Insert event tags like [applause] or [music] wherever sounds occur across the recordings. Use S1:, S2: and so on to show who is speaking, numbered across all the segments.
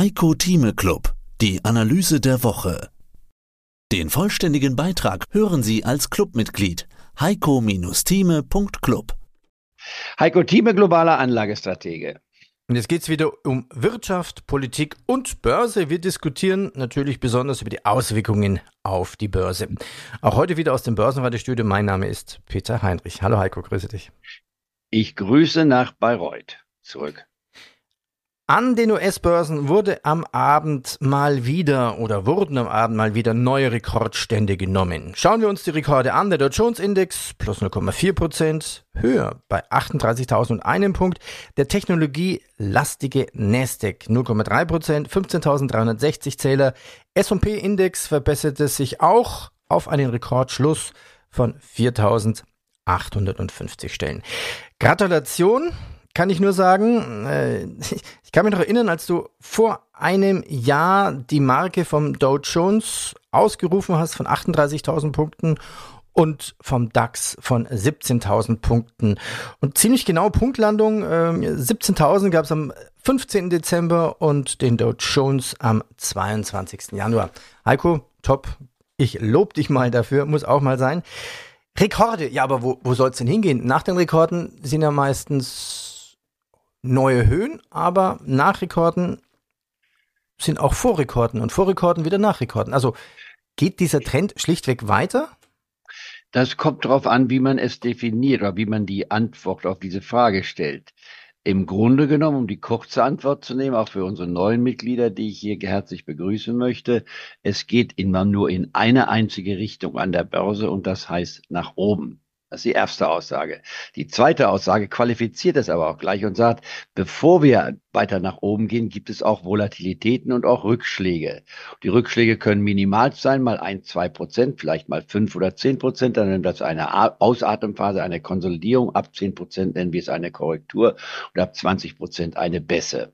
S1: Heiko Thieme Club, die Analyse der Woche. Den vollständigen Beitrag hören Sie als Clubmitglied heiko-thieme.club.
S2: Heiko Thieme, globaler Anlagestratege.
S3: Und jetzt geht es wieder um Wirtschaft, Politik und Börse. Wir diskutieren natürlich besonders über die Auswirkungen auf die Börse. Auch heute wieder aus dem Börsenradiostudio. Mein Name ist Peter Heinrich. Hallo Heiko, grüße dich.
S2: Ich grüße nach Bayreuth zurück.
S3: An den US-Börsen wurde am Abend mal wieder oder wurden am Abend mal wieder neue Rekordstände genommen. Schauen wir uns die Rekorde an. Der Dow Jones Index plus 0,4 Prozent, höher bei 38.001 Punkt. Der technologielastige Nasdaq 0,3 Prozent, 15.360 Zähler. S&P Index verbesserte sich auch auf einen Rekordschluss von 4.850 Stellen. Gratulation kann ich nur sagen, äh, [laughs] ich kann mich noch erinnern, als du vor einem Jahr die Marke vom Dow Jones ausgerufen hast von 38.000 Punkten und vom DAX von 17.000 Punkten. Und ziemlich genau Punktlandung, äh, 17.000 gab es am 15. Dezember und den Dow Jones am 22. Januar. Heiko, top. Ich lob dich mal dafür, muss auch mal sein. Rekorde, ja, aber wo, wo soll es denn hingehen? Nach den Rekorden sind ja meistens neue Höhen, aber Nachrekorden sind auch Vorrekorden und Vorrekorden wieder Nachrekorden. Also geht dieser Trend schlichtweg weiter?
S2: Das kommt darauf an, wie man es definiert oder wie man die Antwort auf diese Frage stellt. Im Grunde genommen, um die kurze Antwort zu nehmen, auch für unsere neuen Mitglieder, die ich hier herzlich begrüßen möchte, es geht immer nur in eine einzige Richtung an der Börse und das heißt nach oben. Das ist die erste Aussage. Die zweite Aussage qualifiziert es aber auch gleich und sagt, bevor wir weiter nach oben gehen, gibt es auch Volatilitäten und auch Rückschläge. Die Rückschläge können minimal sein, mal ein, zwei Prozent, vielleicht mal fünf oder zehn Prozent. Dann nennen wir es eine Ausatemphase, eine Konsolidierung. Ab zehn Prozent nennen wir es eine Korrektur und ab 20 Prozent eine Bässe.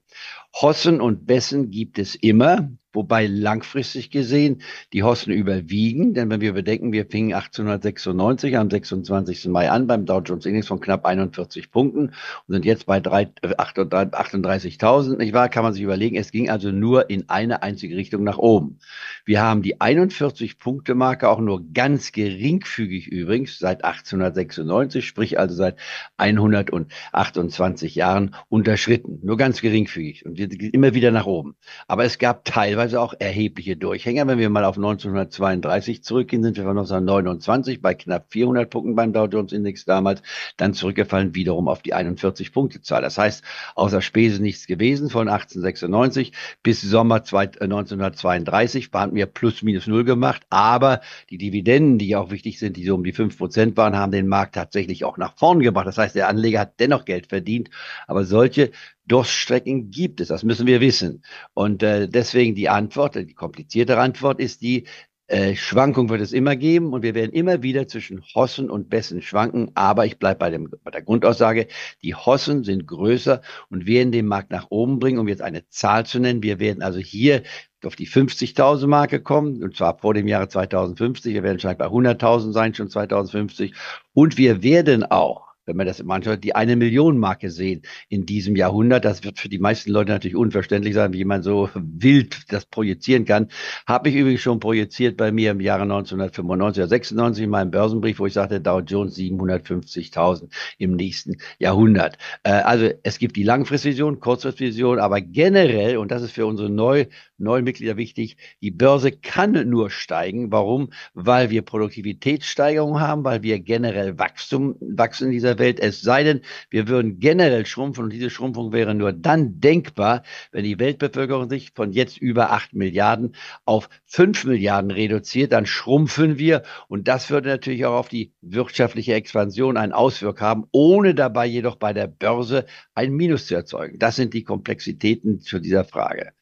S2: Hossen und Bessen gibt es immer, wobei langfristig gesehen die Hossen überwiegen, denn wenn wir bedenken, wir fingen 1896 am 26. Mai an beim Dow Jones Index von knapp 41 Punkten und sind jetzt bei 38, 38 äh, 31.000, nicht wahr? Kann man sich überlegen. Es ging also nur in eine einzige Richtung nach oben. Wir haben die 41-Punkte-Marke auch nur ganz geringfügig übrigens seit 1896, sprich also seit 128 Jahren unterschritten. Nur ganz geringfügig und immer wieder nach oben. Aber es gab teilweise auch erhebliche Durchhänger. Wenn wir mal auf 1932 zurückgehen, sind wir von 1929 bei knapp 400 Punkten beim Dow Jones Index damals, dann zurückgefallen wiederum auf die 41 Punkte Zahl. Das heißt, außer Spesen nicht nichts gewesen von 1896 bis Sommer 1932 waren wir plus minus null gemacht, aber die Dividenden, die auch wichtig sind, die so um die fünf Prozent waren, haben den Markt tatsächlich auch nach vorn gebracht. Das heißt, der Anleger hat dennoch Geld verdient, aber solche Durststrecken gibt es, das müssen wir wissen. Und äh, deswegen die Antwort, die kompliziertere Antwort ist die, äh, Schwankung wird es immer geben und wir werden immer wieder zwischen Hossen und Bessen schwanken. Aber ich bleibe bei, dem, bei der Grundaussage, die Hossen sind größer und werden den Markt nach oben bringen, um jetzt eine Zahl zu nennen. Wir werden also hier auf die 50.000 Marke kommen, und zwar vor dem Jahre 2050. Wir werden vielleicht bei 100.000 sein, schon 2050. Und wir werden auch wenn man das manchmal die eine Million Marke sehen in diesem Jahrhundert. Das wird für die meisten Leute natürlich unverständlich sein, wie man so [laughs] wild das projizieren kann. Habe ich übrigens schon projiziert bei mir im Jahre 1995 oder 96 in meinem Börsenbrief, wo ich sagte, Dow Jones 750.000 im nächsten Jahrhundert. Äh, also es gibt die Langfristvision, Kurzfristvision, aber generell, und das ist für unsere neu, neuen Mitglieder wichtig, die Börse kann nur steigen. Warum? Weil wir Produktivitätssteigerung haben, weil wir generell Wachstum, wachsen in dieser Welt, es sei denn, wir würden generell schrumpfen und diese Schrumpfung wäre nur dann denkbar, wenn die Weltbevölkerung sich von jetzt über acht Milliarden auf fünf Milliarden reduziert, dann schrumpfen wir und das würde natürlich auch auf die wirtschaftliche Expansion einen Auswirk haben, ohne dabei jedoch bei der Börse ein Minus zu erzeugen. Das sind die Komplexitäten zu dieser Frage.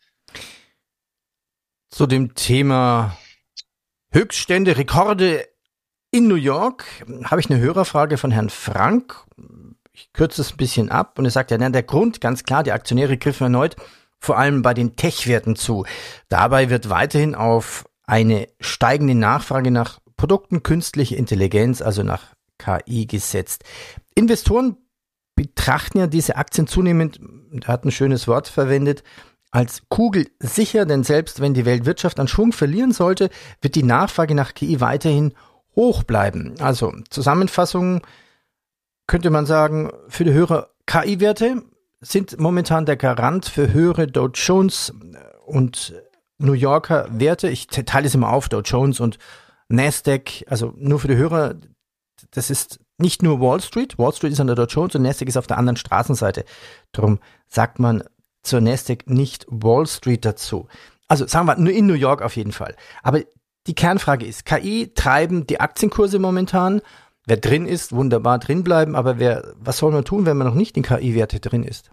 S3: Zu dem Thema Höchststände, Rekorde in New York habe ich eine Hörerfrage von Herrn Frank. Ich kürze es ein bisschen ab und er sagt ja, der Grund, ganz klar, die Aktionäre griffen erneut vor allem bei den Tech-Werten zu. Dabei wird weiterhin auf eine steigende Nachfrage nach Produkten künstliche Intelligenz, also nach KI gesetzt. Investoren betrachten ja diese Aktien zunehmend, er hat ein schönes Wort verwendet, als Kugel sicher, denn selbst wenn die Weltwirtschaft an Schwung verlieren sollte, wird die Nachfrage nach KI weiterhin hoch bleiben. Also Zusammenfassung könnte man sagen, für die höhere KI-Werte sind momentan der Garant für höhere Dow Jones und New Yorker Werte. Ich teile es immer auf, Dow Jones und Nasdaq, also nur für die Hörer, das ist nicht nur Wall Street. Wall Street ist an der Dow Jones und Nasdaq ist auf der anderen Straßenseite. Darum sagt man zur Nasdaq nicht Wall Street dazu. Also sagen wir nur in New York auf jeden Fall. Aber die Kernfrage ist, KI treiben die Aktienkurse momentan. Wer drin ist, wunderbar drin bleiben, aber wer, was soll man tun, wenn man noch nicht in KI-Werte drin ist?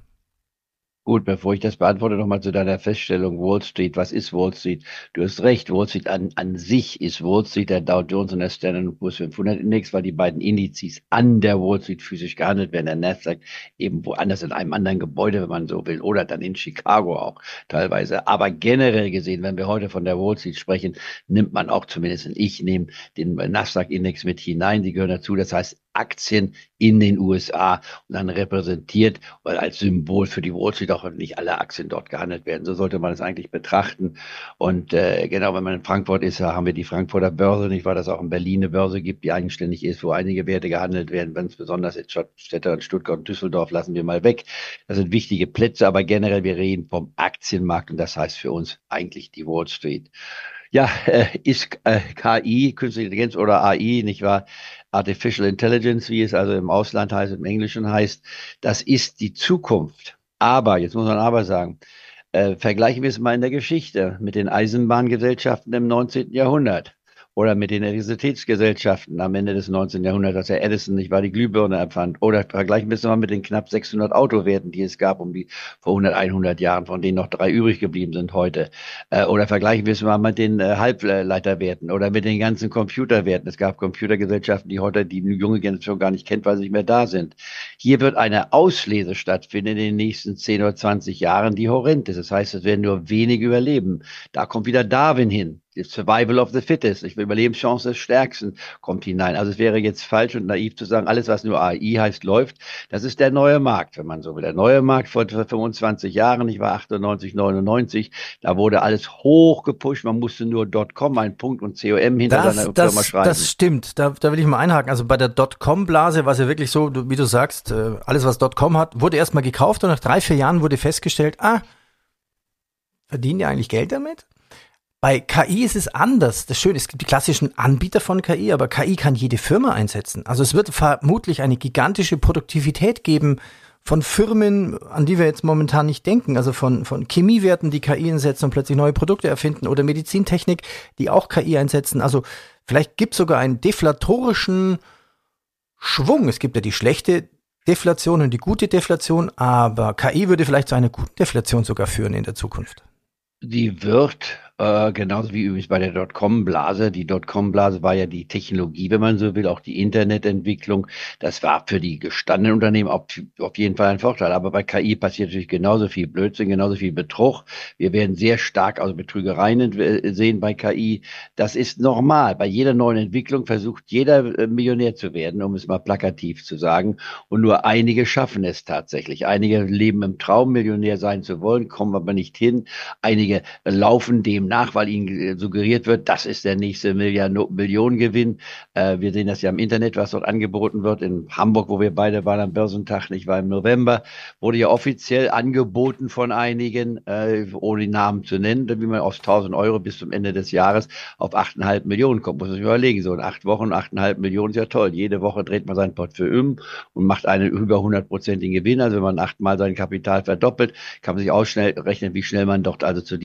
S2: Gut, bevor ich das beantworte, nochmal zu deiner Feststellung Wall Street. Was ist Wall Street? Du hast recht, Wall Street an, an sich ist Wall Street der Dow Jones und der Standard Poor's 500 Index, weil die beiden Indizes an der Wall Street physisch gehandelt werden. Der Nasdaq eben woanders in einem anderen Gebäude, wenn man so will, oder dann in Chicago auch teilweise. Aber generell gesehen, wenn wir heute von der Wall Street sprechen, nimmt man auch zumindest, ich nehme den Nasdaq Index mit hinein. Die gehören dazu. Das heißt, Aktien in den USA und dann repräsentiert weil als Symbol für die Wall Street auch nicht alle Aktien dort gehandelt werden. So sollte man es eigentlich betrachten. Und äh, genau, wenn man in Frankfurt ist, haben wir die Frankfurter Börse, nicht wahr, dass es auch in Berlin eine Börse gibt, die eigenständig ist, wo einige Werte gehandelt werden, ganz besonders in Städte und Stuttgart und Düsseldorf lassen wir mal weg. Das sind wichtige Plätze, aber generell, wir reden vom Aktienmarkt und das heißt für uns eigentlich die Wall Street. Ja, äh, ist äh, KI, Künstliche Intelligenz oder AI, nicht wahr? Artificial Intelligence, wie es also im Ausland heißt, im Englischen heißt, das ist die Zukunft. Aber, jetzt muss man aber sagen, äh, vergleichen wir es mal in der Geschichte mit den Eisenbahngesellschaften im 19. Jahrhundert oder mit den Elektrizitätsgesellschaften am Ende des 19. Jahrhunderts, als Herr Edison nicht wahr die Glühbirne erfand. Oder vergleichen wir es mal mit den knapp 600 Autowerten, die es gab um die vor 100, 100 Jahren, von denen noch drei übrig geblieben sind heute. Äh, oder vergleichen wir es mal mit den äh, Halbleiterwerten oder mit den ganzen Computerwerten. Es gab Computergesellschaften, die heute die junge Generation gar nicht kennt, weil sie nicht mehr da sind. Hier wird eine Auslese stattfinden in den nächsten 10 oder 20 Jahren, die horrend ist. Das heißt, es werden nur wenige überleben. Da kommt wieder Darwin hin Survival of the Fittest, ich will Überlebenschance des Stärksten kommt hinein. Also es wäre jetzt falsch und naiv zu sagen, alles was nur AI heißt, läuft. Das ist der neue Markt, wenn man so will. Der neue Markt vor 25 Jahren, ich war 98, 99, da wurde alles hoch gepusht. Man musste nur .com, ein Punkt und COM hinter
S3: das,
S2: seiner
S3: das, Firma schreiben. Das stimmt. Da, da will ich mal einhaken. Also bei der .com-Blase war es ja wirklich so, wie du sagst, äh, alles was .com hat, wurde erstmal gekauft und nach drei, vier Jahren wurde festgestellt, ah, verdienen die eigentlich Geld damit? Bei KI ist es anders. Das Schöne, es gibt die klassischen Anbieter von KI, aber KI kann jede Firma einsetzen. Also es wird vermutlich eine gigantische Produktivität geben von Firmen, an die wir jetzt momentan nicht denken. Also von, von Chemiewerten, die KI einsetzen und plötzlich neue Produkte erfinden oder Medizintechnik, die auch KI einsetzen. Also vielleicht gibt es sogar einen deflatorischen Schwung. Es gibt ja die schlechte Deflation und die gute Deflation, aber KI würde vielleicht zu einer guten Deflation sogar führen in der Zukunft.
S2: Die wird äh, genauso wie übrigens bei der Dotcom-Blase. Die Dotcom-Blase war ja die Technologie, wenn man so will, auch die Internetentwicklung. Das war für die gestandenen Unternehmen auf, auf jeden Fall ein Vorteil. Aber bei KI passiert natürlich genauso viel Blödsinn, genauso viel Betrug. Wir werden sehr stark also Betrügereien sehen bei KI. Das ist normal. Bei jeder neuen Entwicklung versucht jeder äh, Millionär zu werden, um es mal plakativ zu sagen. Und nur einige schaffen es tatsächlich. Einige leben im Traum, Millionär sein zu wollen, kommen aber nicht hin. Einige laufen dem nach, weil ihnen äh, suggeriert wird, das ist der nächste Millionengewinn. Äh, wir sehen das ja im Internet, was dort angeboten wird. In Hamburg, wo wir beide waren am Börsentag, nicht war im November, wurde ja offiziell angeboten von einigen, äh, ohne die Namen zu nennen, wie man aus 1000 Euro bis zum Ende des Jahres auf 8,5 Millionen kommt. Muss man sich überlegen. So in acht Wochen 8,5 Millionen ist ja toll. Jede Woche dreht man sein Portfolio um und macht einen über 100-prozentigen Gewinn. Also wenn man achtmal sein Kapital verdoppelt, kann man sich ausrechnen, wie schnell man dort also zu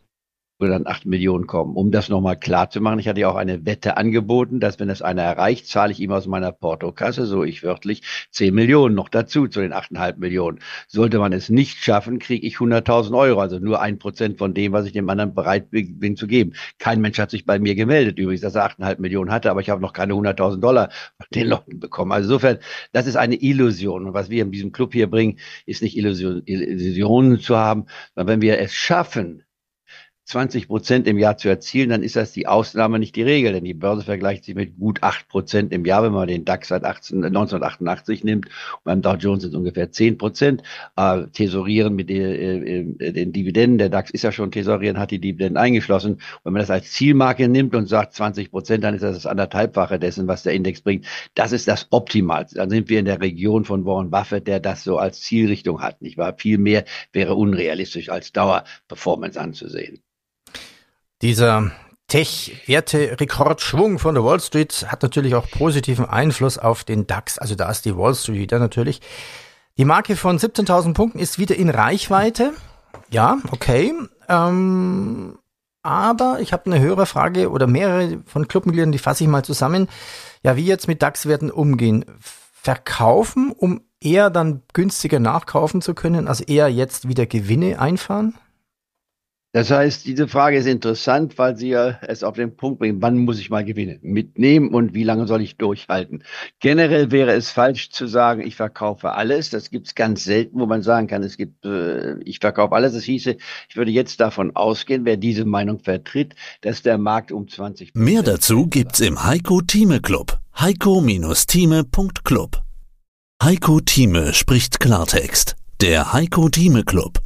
S2: dann acht Millionen kommen. Um das nochmal klar zu machen, ich hatte ja auch eine Wette angeboten, dass wenn es einer erreicht, zahle ich ihm aus meiner Portokasse, so ich wörtlich, zehn Millionen noch dazu zu den achteinhalb Millionen. Sollte man es nicht schaffen, kriege ich 100.000 Euro, also nur ein Prozent von dem, was ich dem anderen bereit bin zu geben. Kein Mensch hat sich bei mir gemeldet übrigens, dass er achteinhalb Millionen hatte, aber ich habe noch keine 100.000 Dollar von den Leuten bekommen. Also insofern, das ist eine Illusion. Und was wir in diesem Club hier bringen, ist nicht Illusion, Illusionen zu haben, sondern wenn wir es schaffen, 20 Prozent im Jahr zu erzielen, dann ist das die Ausnahme, nicht die Regel, denn die Börse vergleicht sich mit gut 8 Prozent im Jahr, wenn man den DAX seit 18, 1988 nimmt. Und beim Dow Jones sind es ungefähr 10 Prozent. Äh, tesorieren mit den, äh, den Dividenden, der DAX ist ja schon tesorieren, hat die Dividenden eingeschlossen. Wenn man das als Zielmarke nimmt und sagt 20 Prozent, dann ist das das anderthalbfache dessen, was der Index bringt. Das ist das Optimalste. Dann sind wir in der Region von Warren Buffett, der das so als Zielrichtung hat. Nicht wahr? Viel mehr wäre unrealistisch als Dauerperformance anzusehen.
S3: Dieser Tech-Werte-Rekordschwung von der Wall Street hat natürlich auch positiven Einfluss auf den DAX. Also da ist die Wall Street wieder natürlich. Die Marke von 17.000 Punkten ist wieder in Reichweite. Ja, okay. Ähm, aber ich habe eine höhere Frage oder mehrere von Clubmitgliedern, die fasse ich mal zusammen. Ja, wie jetzt mit DAX-Werten umgehen? Verkaufen, um eher dann günstiger nachkaufen zu können, also eher jetzt wieder Gewinne einfahren?
S2: Das heißt, diese Frage ist interessant, weil sie ja es auf den Punkt bringt, wann muss ich mal gewinnen, mitnehmen und wie lange soll ich durchhalten. Generell wäre es falsch zu sagen, ich verkaufe alles. Das gibt es ganz selten, wo man sagen kann, es gibt, äh, ich verkaufe alles. Das hieße, ich würde jetzt davon ausgehen, wer diese Meinung vertritt, dass der Markt um 20
S1: Mehr dazu gibt's im Heiko Thieme Club. Heiko-Thieme.club Heiko Thieme spricht Klartext. Der Heiko Thieme Club.